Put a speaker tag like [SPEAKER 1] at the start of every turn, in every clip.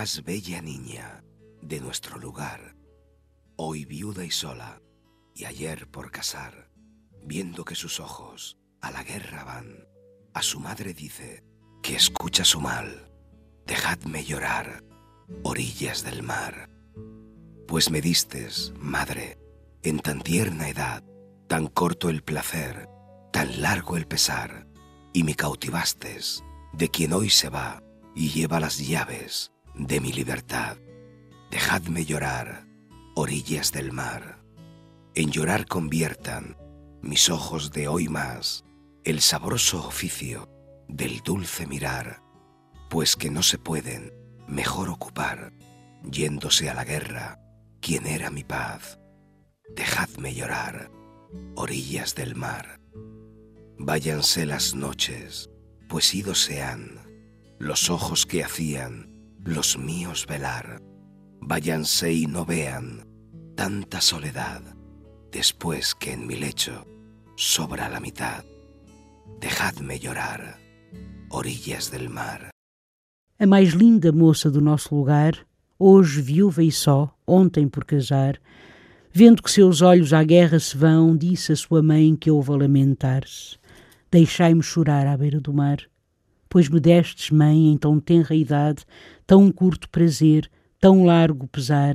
[SPEAKER 1] Más bella niña de nuestro lugar, hoy viuda y sola, y ayer por casar, viendo que sus ojos a la guerra van, a su madre dice que escucha su mal, dejadme llorar, orillas del mar. Pues me distes, madre, en tan tierna edad, tan corto el placer, tan largo el pesar, y me cautivastes de quien hoy se va y lleva las llaves de mi libertad. Dejadme llorar, orillas del mar. En llorar conviertan mis ojos de hoy más el sabroso oficio del dulce mirar, pues que no se pueden mejor ocupar, yéndose a la guerra, quien era mi paz. Dejadme llorar, orillas del mar. Váyanse las noches, pues idos sean los ojos que hacían los míos velar. Váyanse y no vean tanta soledad, después que en mi lecho sobra la mitad. Dejadme llorar, orillas del mar.
[SPEAKER 2] A mais linda moça do nosso lugar, hoje viúva e só, ontem por casar, vendo que seus olhos à guerra se vão, disse a sua mãe que ouve a lamentar-se. Deixai-me chorar à beira do mar, pois me destes, mãe, em tão tenra idade, tão curto prazer, tão largo pesar,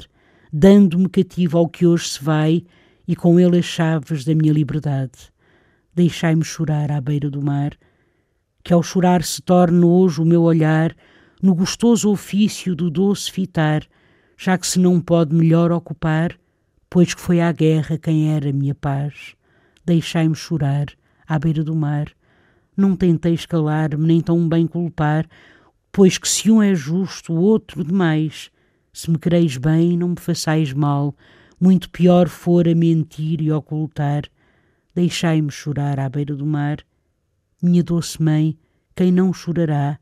[SPEAKER 2] dando-me cativo ao que hoje se vai e com ele as chaves da minha liberdade. Deixai-me chorar à beira do mar, que ao chorar se torne hoje o meu olhar no gostoso ofício do doce fitar, já que se não pode melhor ocupar, pois que foi à guerra quem era minha paz. Deixai-me chorar à beira do mar, não tenteis calar-me nem tão bem culpar, pois que se um é justo, o outro demais. Se me quereis bem, não me façais mal, muito pior for a mentir e ocultar. Deixai-me chorar à beira do mar. Minha doce mãe, quem não chorará,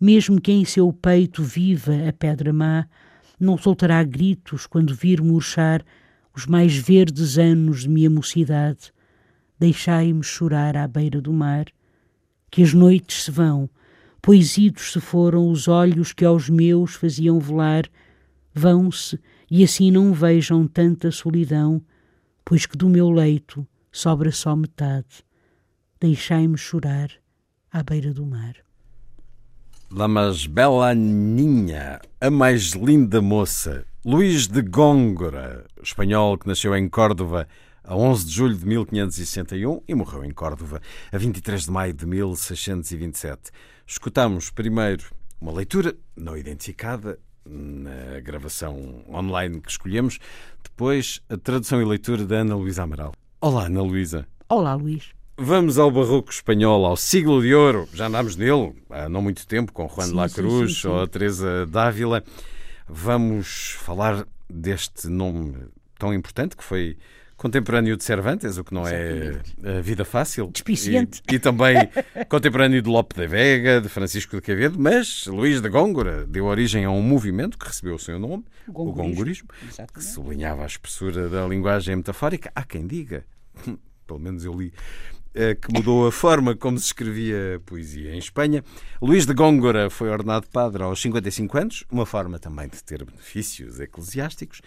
[SPEAKER 2] mesmo que em seu peito viva a pedra má, não soltará gritos quando vir murchar os mais verdes anos de minha mocidade. Deixai-me chorar à beira do mar, que as noites se vão, pois idos se foram os olhos que aos meus faziam velar, vão-se e assim não vejam tanta solidão, pois que do meu leito sobra só metade. Deixai-me chorar à beira do mar.
[SPEAKER 3] La mais bela ninha, a mais linda moça, Luís de Góngora, espanhol que nasceu em Córdoba a 11 de julho de 1561 e morreu em Córdoba a 23 de maio de 1627. Escutamos primeiro uma leitura não identificada na gravação online que escolhemos, depois a tradução e leitura da Ana Luísa Amaral. Olá, Ana Luísa.
[SPEAKER 2] Olá, Luís.
[SPEAKER 3] Vamos ao barroco espanhol, ao siglo de ouro. Já andámos nele há não muito tempo com Juan de la Cruz sim, sim, sim. ou a Teresa Dávila. Vamos falar deste nome tão importante que foi contemporâneo de Cervantes, o que não é a vida fácil.
[SPEAKER 2] Despiciente.
[SPEAKER 3] E, e também contemporâneo de Lope de Vega, de Francisco de Quevedo, mas Luís de Góngora deu origem a um movimento que recebeu o seu nome, o gongorismo, que sublinhava a espessura da linguagem metafórica. Há quem diga, pelo menos eu li, eh, que mudou a forma como se escrevia poesia em Espanha. Luís de Góngora foi ordenado padre aos 55 anos, uma forma também de ter benefícios eclesiásticos,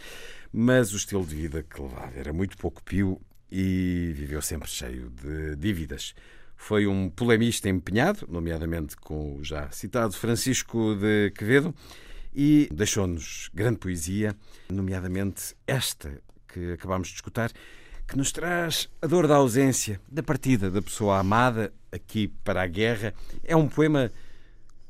[SPEAKER 3] mas o estilo de vida que levava era muito pouco pio e viveu sempre cheio de dívidas. Foi um polemista empenhado, nomeadamente com o já citado Francisco de Quevedo, e deixou-nos grande poesia, nomeadamente esta que acabámos de escutar, que nos traz a dor da ausência, da partida da pessoa amada aqui para a guerra. É um poema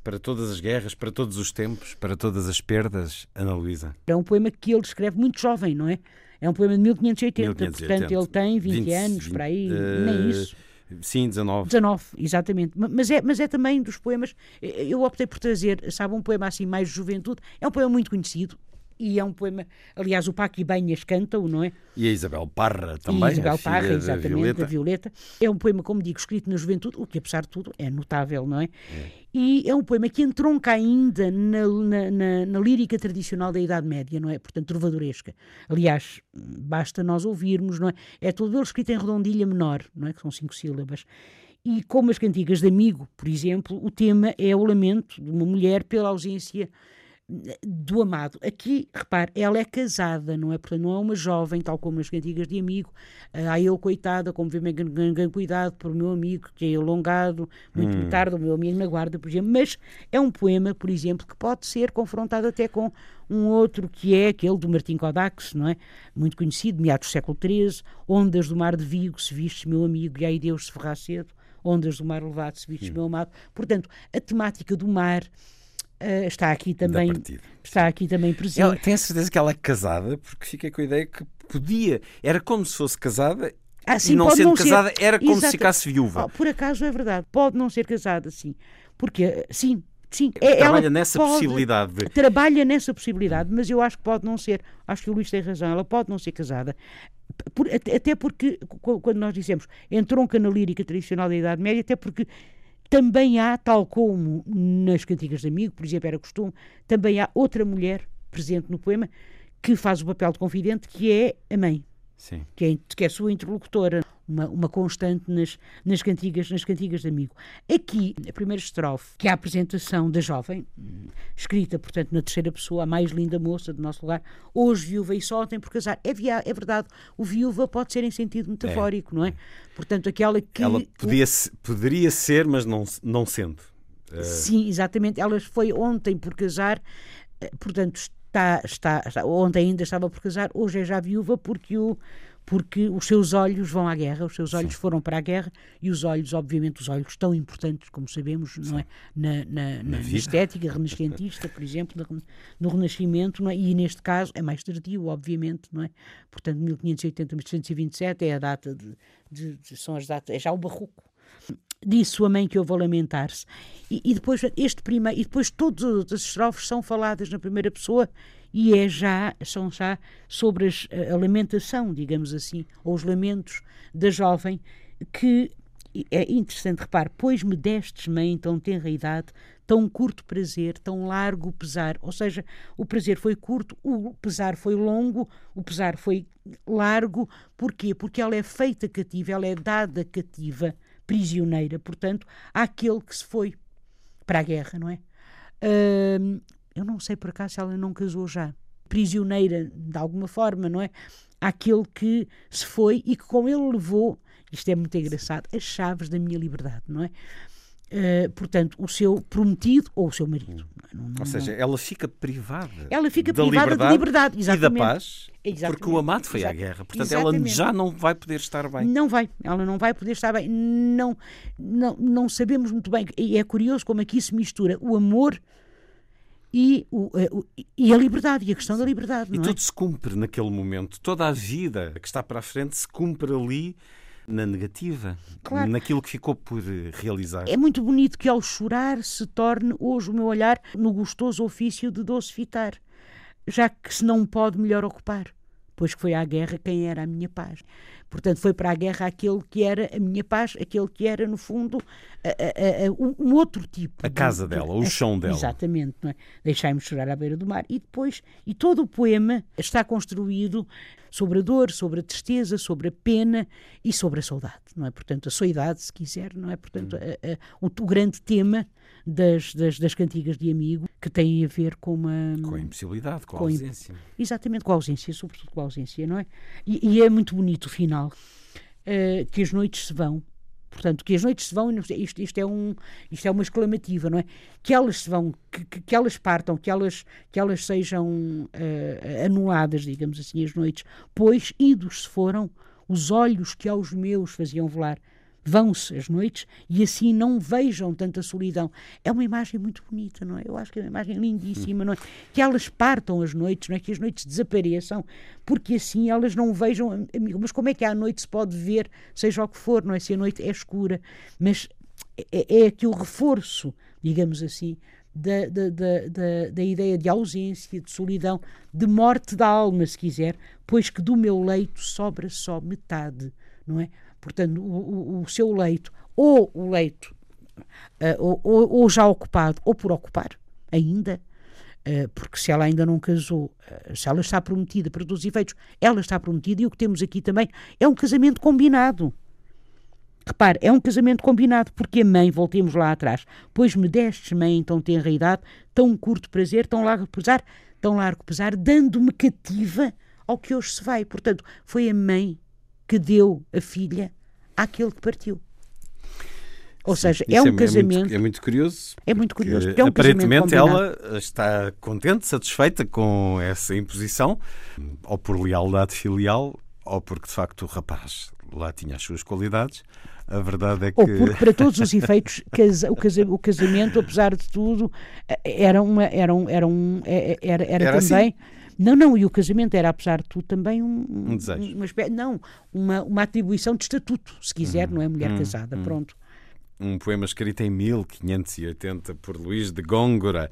[SPEAKER 3] para todas as guerras, para todos os tempos, para todas as perdas, Ana Luísa?
[SPEAKER 2] É um poema que ele escreve muito jovem, não é? É um poema de 1580,
[SPEAKER 3] 1580.
[SPEAKER 2] portanto ele tem 20,
[SPEAKER 3] 20,
[SPEAKER 2] anos,
[SPEAKER 3] 20,
[SPEAKER 2] para aí,
[SPEAKER 3] eh,
[SPEAKER 2] nem isso.
[SPEAKER 3] Sim, 19.
[SPEAKER 2] 19, exatamente. Ma- Mas é, mas é também dos poemas. Eu optei por trazer, sabe, um poema assim mais de juventude. É um poema muito conhecido e é um poema. Aliás, o Paco Ibanhas canta-o, não é?
[SPEAKER 3] E a Isabel Parra também,
[SPEAKER 2] e Isabel Parra,
[SPEAKER 3] da
[SPEAKER 2] exatamente,
[SPEAKER 3] Violeta.
[SPEAKER 2] da Violeta. É um poema, como digo, escrito na juventude, o que apesar de tudo é notável, não é? E é um poema que entronca ainda na, na, na- na lírica tradicional da Idade Média, não é? Portanto, trovadoresca. Aliás, basta nós ouvirmos, não é? É todo ele escrito em redondilha menor, não é? Que são cinco sílabas. E como as cantigas de amigo, por exemplo, o tema é o lamento de uma mulher pela ausência do amado. Aqui, repare, ela é casada, não é? Portanto, não é uma jovem, tal como as cantigas de amigo. Ah, eu, coitada, como vê ganho cuidado por meu amigo, que é alongado, muito me tarde, o meu amigo na guarda, por exemplo. Mas é um poema, por exemplo, que pode ser confrontado até com um outro que é aquele do Martim Kodax, não é? Muito conhecido, meados do século XIII, Ondas do Mar de Vigo, se vistes meu amigo, e aí Deus se ferrar cedo, Ondas do Mar elevado, se vistes meu amado. Portanto, a temática do mar ah, está aqui também está aqui também presente.
[SPEAKER 3] Ela, tenho a certeza que ela é casada, porque fiquei com a ideia que podia. Era como se fosse casada
[SPEAKER 2] Ah,
[SPEAKER 3] e não sendo
[SPEAKER 2] não ser.
[SPEAKER 3] casada, era como se
[SPEAKER 2] Exato.
[SPEAKER 3] ficasse viúva.
[SPEAKER 2] Oh, por acaso é verdade, pode não ser casada, sim. Porque, sim, sim. é-
[SPEAKER 3] Trabalha
[SPEAKER 2] ela
[SPEAKER 3] nessa
[SPEAKER 2] pode-
[SPEAKER 3] possibilidade de.
[SPEAKER 2] Trabalha nessa possibilidade, mas eu acho que pode não ser. Acho que o Luís tem razão, ela pode não ser casada. Por- até porque, qu- quando nós dizemos entronca na lírica tradicional da Idade Média, até porque também há, tal como nas cantigas de amigo, por exemplo, era costume, também há outra mulher presente no poema que faz o papel de confidente, que é a mãe
[SPEAKER 3] Sim.
[SPEAKER 2] que é, que é sua interlocutora, uma, uma constante nas, nas, cantigas, nas cantigas de amigo. Aqui, a primeira estrofe, que é a apresentação da jovem, escrita, portanto, na terceira pessoa, a mais linda moça do nosso lugar, hoje viúva e só tem por casar. É, via- é verdade, o viúva pode ser em sentido metafórico, não é? Portanto, aquela que...
[SPEAKER 3] Ela
[SPEAKER 2] o-
[SPEAKER 3] podia, se- poderia ser, mas não, não sendo.
[SPEAKER 2] Sim, exatamente. Ela foi ontem por casar, eh, portanto, está, está, está- ontem ainda estava por casar, hoje é já viúva porque o porque os seus olhos vão à guerra, os seus olhos foram para a guerra e os olhos, obviamente, os olhos tão importantes, como sabemos, não é? Na, na, na- na estética renascentista, por exemplo, no, Renascimento, não é? e neste caso é mais tardio, obviamente, não é? Portanto, 1580, 1527 é a data de, de- de- são as datas, é já o barroco disse sua mãe que houve a lamentar-se. E, e depois este primeiro, e depois todas as estrofes são faladas na primeira pessoa e é já, são já sobre as- a, lamentação, digamos assim, ou os lamentos da jovem que é interessante, repare, pois me destes, mãe, tão tenra idade, tão curto prazer, tão largo pesar. Ou seja, o prazer foi curto, o pesar foi longo, o pesar foi largo. Porquê? Porque ela é feita cativa, ela é dada cativa, prisioneira, portanto, àquele que se foi para a guerra, não é? Hum, eu não sei por acaso se ela não casou já. Prisioneira, de alguma forma, não é? Àquele que se foi e que com ele levou, isto é muito engraçado, as chaves da minha liberdade, não é? Uh, portanto, o seu prometido ou o seu marido. Não- não-
[SPEAKER 3] Ou seja, ela fica privada.
[SPEAKER 2] Ela fica
[SPEAKER 3] da
[SPEAKER 2] privada de
[SPEAKER 3] liberdade
[SPEAKER 2] liberdade,
[SPEAKER 3] E da
[SPEAKER 2] exatamente.
[SPEAKER 3] paz,
[SPEAKER 2] Exatamente.
[SPEAKER 3] porque o amado foi à
[SPEAKER 2] Exato.
[SPEAKER 3] guerra. Portanto, ela
[SPEAKER 2] Exatamente.
[SPEAKER 3] já não vai poder estar bem.
[SPEAKER 2] Não vai, ela não vai poder estar bem. Não, não, não sabemos muito bem. E é curioso como aqui se mistura o amor e, o, eh, o- e a liberdade, e a questão da liberdade.
[SPEAKER 3] E
[SPEAKER 2] é?
[SPEAKER 3] tudo se cumpre naquele momento. Toda a vida que está para a frente se cumpre ali na negativa,
[SPEAKER 2] Claro.
[SPEAKER 3] naquilo que ficou por eh, realizar.
[SPEAKER 2] É muito bonito que ao chorar se torne hoje o meu olhar no gostoso ofício de docifitar, já que se não pode melhor ocupar, pois que foi à guerra quem era a minha paz. Portanto, foi para a guerra aquele que era a minha paz, aquele que era, no fundo, a- a- a- um outro tipo.
[SPEAKER 3] A
[SPEAKER 2] de-
[SPEAKER 3] casa
[SPEAKER 2] de-
[SPEAKER 3] dela, o chão dela.
[SPEAKER 2] Exatamente, não é? Deixai-me chorar à beira do mar. E depois, e todo o poema está construído sobre a dor, sobre a tristeza, sobre a pena e sobre a saudade, não é? Portanto, a soidade, se quiser, não é? Portanto,
[SPEAKER 3] Hum.
[SPEAKER 2] o, o grande tema das, das, das cantigas de amigo que tem a ver com uma.
[SPEAKER 3] Com a impossibilidade, com a
[SPEAKER 2] com
[SPEAKER 3] ausência.
[SPEAKER 2] Exatamente, com a ausência, sobretudo com a ausência, não é? E, e é muito bonito o final, eh, que as noites se vão. Portanto, que as noites se vão, isto, isto, é um, isto é uma exclamativa, não é? Que elas se vão, que, que, que elas partam, que elas, que elas sejam eh, anuladas, digamos assim, as noites, pois idos se foram os olhos que aos meus faziam volar. Vão-se as noites e assim não vejam tanta solidão. É uma imagem muito bonita, não é? Eu acho que é uma imagem lindíssima, não é? Que elas partam as noites, não é? Que as noites desapareçam, porque assim elas não vejam. Mas como é que à noite se pode ver, seja o que for, não é? Se a noite é escura. Mas é, é aqui o reforço, digamos assim, da, da, da, da, ideia de ausência, de solidão, de morte da alma, se quiser, pois que do meu leito sobra só metade, não é? Portanto, o, o, o seu leito, ou o leito uh, ou, ou, já ocupado, ou por ocupar, ainda, uh, porque se ela ainda não casou, uh, se ela está prometida para todos os efeitos, ela está prometida, e o que temos aqui também é um casamento combinado. Repare, é um casamento combinado, porque a mãe, voltemos lá atrás, pois me destes, mãe, em tão tenra idade, tão curto prazer, tão largo pesar, tão largo pesar, dando-me cativa ao que hoje se vai. Portanto, foi a mãe que deu a filha àquele que partiu. Ou Sim, seja, é um é, casamento.
[SPEAKER 3] É muito, é muito, curioso.
[SPEAKER 2] É muito curioso.
[SPEAKER 3] É um aparentemente ela está contente, satisfeita com essa imposição, ou por lealdade filial, ou porque de facto o rapaz lá tinha as suas qualidades. A verdade é que.
[SPEAKER 2] Ou porque, para todos os efeitos, o casamento, apesar de tudo, era, uma, era, um, era, um, era, era, era também. Assim? Não, não, e o casamento era, apesar de tudo, também um,
[SPEAKER 3] um desejo.
[SPEAKER 2] Uma, não, uma, uma atribuição de estatuto, se quiser, uhum. não é mulher uhum. casada, uhum. pronto.
[SPEAKER 3] Um poema escrito em 1580 por Luís de Góngora,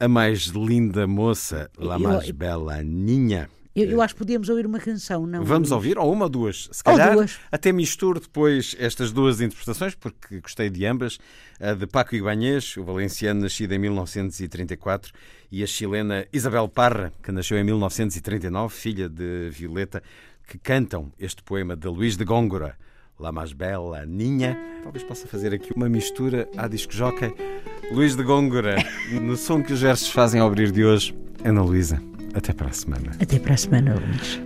[SPEAKER 3] A Mais Linda Moça, La Mais Bela Ninha.
[SPEAKER 2] Eu, eu, acho que podíamos ouvir uma canção, não?
[SPEAKER 3] Vamos ouvir, ou uma ou duas. Se calhar duas. até misturo depois estas duas interpretações, porque gostei de ambas. A de Paco Ibanez, o valenciano nascido em 1934, e a chilena Isabel Parra, que nasceu em 1939, filha de Violeta, que cantam este poema de Luís de Góngora, La Mais Bela Ninha. Talvez possa fazer aqui uma mistura à disco jockey. Luís de Góngora, no som que os versos fazem ao abrir de hoje, Ana Luísa. Até para a semana.
[SPEAKER 2] Até para a semana, Luís.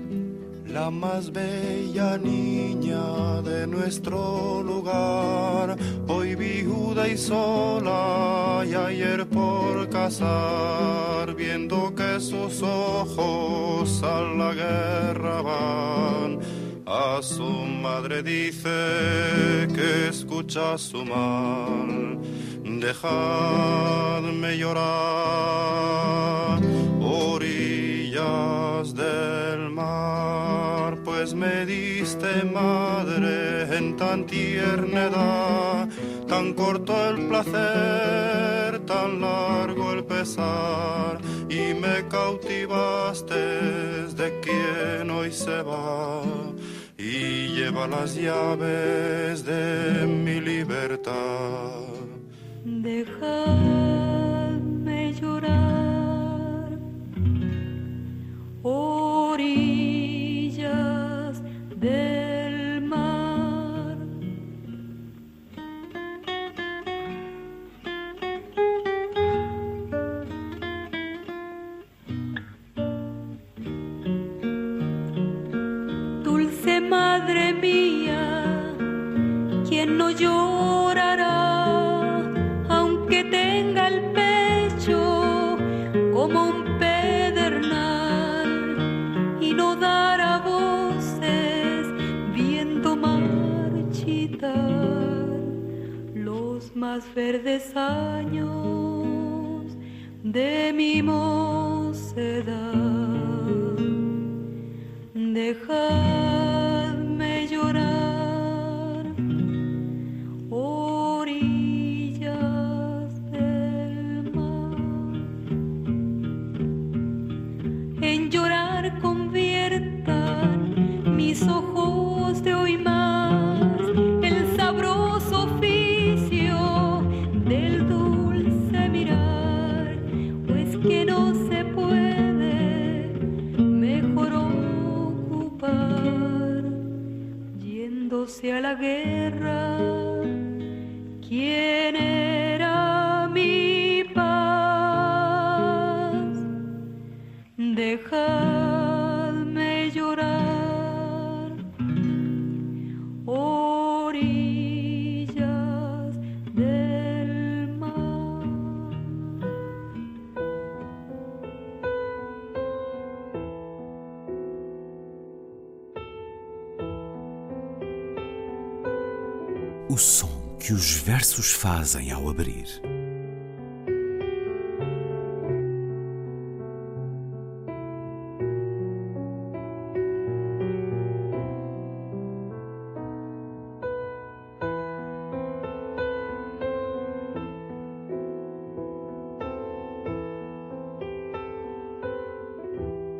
[SPEAKER 4] La más bella niña de nuestro lugar, hoy viuda y sola, y ayer por casar, viendo que sus ojos a la guerra van. A su madre dice que escucha su mal, dejadme llorar pues me diste madre en tan tierna edad, tan corto el placer, tan largo el pesar, y me cautivaste de quien hoy se va y lleva las llaves de mi libertad.
[SPEAKER 5] Dejadme orillas más verdes años de mi mocedad. Dejadme
[SPEAKER 3] O som que os versos fazem ao abrir.